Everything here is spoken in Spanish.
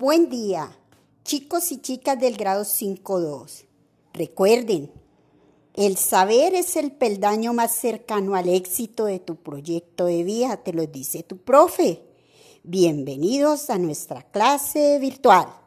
Buen día, chicos y chicas del grado 5.2. Recuerden, el saber es el peldaño más cercano al éxito de tu proyecto de vida, te lo dice tu profe. Bienvenidos a nuestra clase virtual.